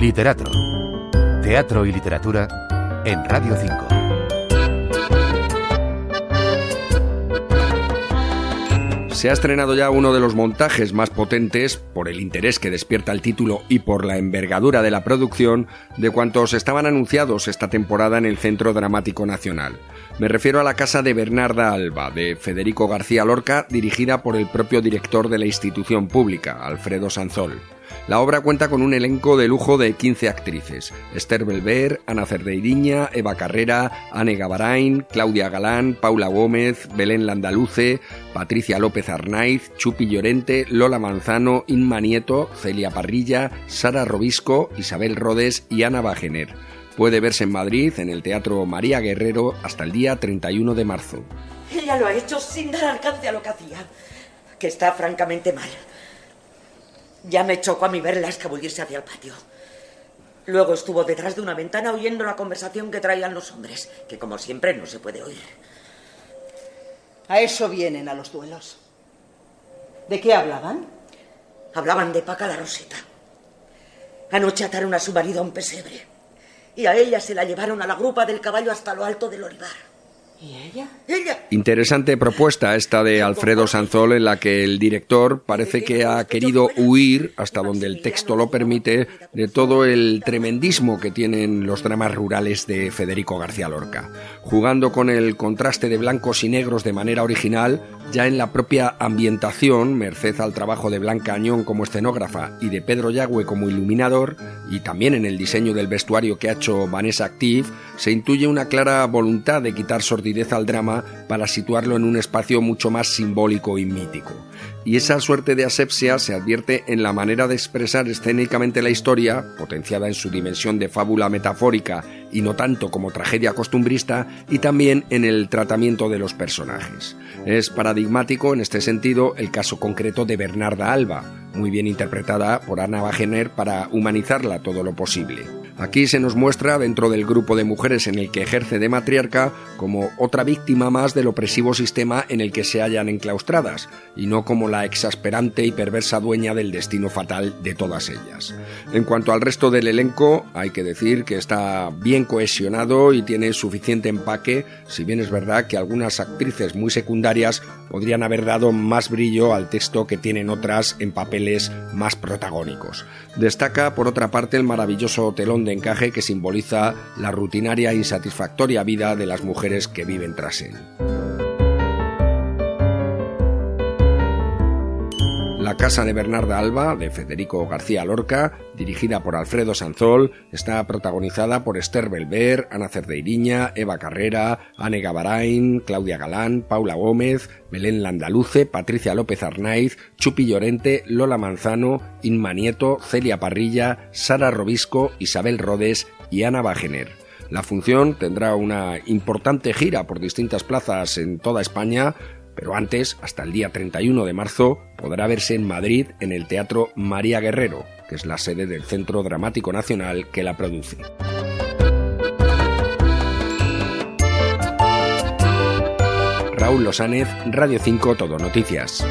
Literato. Teatro y literatura en Radio 5. Se ha estrenado ya uno de los montajes más potentes, por el interés que despierta el título y por la envergadura de la producción, de cuantos estaban anunciados esta temporada en el Centro Dramático Nacional. Me refiero a la casa de Bernarda Alba, de Federico García Lorca, dirigida por el propio director de la institución pública, Alfredo Sanzol. La obra cuenta con un elenco de lujo de 15 actrices: Esther Belver, Ana Cerdeiriña, Eva Carrera, Anne Gavarain, Claudia Galán, Paula Gómez, Belén Landaluce, Patricia López Arnaiz, Chupi Llorente, Lola Manzano, Inma Nieto, Celia Parrilla, Sara Robisco, Isabel Rodes y Ana Bajener. Puede verse en Madrid, en el Teatro María Guerrero, hasta el día 31 de marzo. Ella lo ha hecho sin dar alcance a lo que hacía, que está francamente mal. Ya me chocó a mí verla escabullirse hacia el patio. Luego estuvo detrás de una ventana oyendo la conversación que traían los hombres, que como siempre no se puede oír. A eso vienen a los duelos. ¿De qué hablaban? Hablaban de Paca la Roseta. Anoche ataron a su marido a un pesebre. Y a ella se la llevaron a la grupa del caballo hasta lo alto del olivar. ¿Y ella? Ella. Interesante propuesta esta de Alfredo Sanzol en la que el director parece que ha querido huir, hasta donde el texto lo permite, de todo el tremendismo que tienen los dramas rurales de Federico García Lorca. Jugando con el contraste de blancos y negros de manera original, ya en la propia ambientación, merced al trabajo de Blanca Añón como escenógrafa y de Pedro Yagüe como iluminador, y también en el diseño del vestuario que ha hecho Vanessa Active, se intuye una clara voluntad de quitar sordidez al drama para situarlo en un espacio mucho más simbólico y mítico. Y esa suerte de asepsia se advierte en la manera de expresar escénicamente la historia, potenciada en su dimensión de fábula metafórica y no tanto como tragedia costumbrista, y también en el tratamiento de los personajes. Es paradigmático en este sentido el caso concreto de Bernarda Alba, muy bien interpretada por Ana Bajener para humanizarla todo lo posible. Aquí se nos muestra dentro del grupo de mujeres en el que ejerce de matriarca como otra víctima más del opresivo sistema en el que se hallan enclaustradas, y no como la exasperante y perversa dueña del destino fatal de todas ellas. En cuanto al resto del elenco, hay que decir que está bien cohesionado y tiene suficiente empaque, si bien es verdad que algunas actrices muy secundarias podrían haber dado más brillo al texto que tienen otras en papeles más protagónicos. Destaca, por otra parte, el maravilloso telón de encaje que simboliza la rutinaria e insatisfactoria vida de las mujeres que viven tras él. Casa de Bernarda Alba, de Federico García Lorca, dirigida por Alfredo Sanzol, está protagonizada por Esther Belver, Ana Cerdeiriña, Eva Carrera, Anne Gavarain, Claudia Galán, Paula Gómez, Belén Landaluce, Patricia López Arnaiz, Chupi Llorente, Lola Manzano, Inma Nieto, Celia Parrilla, Sara Robisco, Isabel Rodes y Ana Bajener. La función tendrá una importante gira por distintas plazas en toda España, pero antes, hasta el día 31 de marzo, podrá verse en Madrid en el Teatro María Guerrero, que es la sede del Centro Dramático Nacional que la produce. Raúl Losánez, Radio 5 Todo Noticias.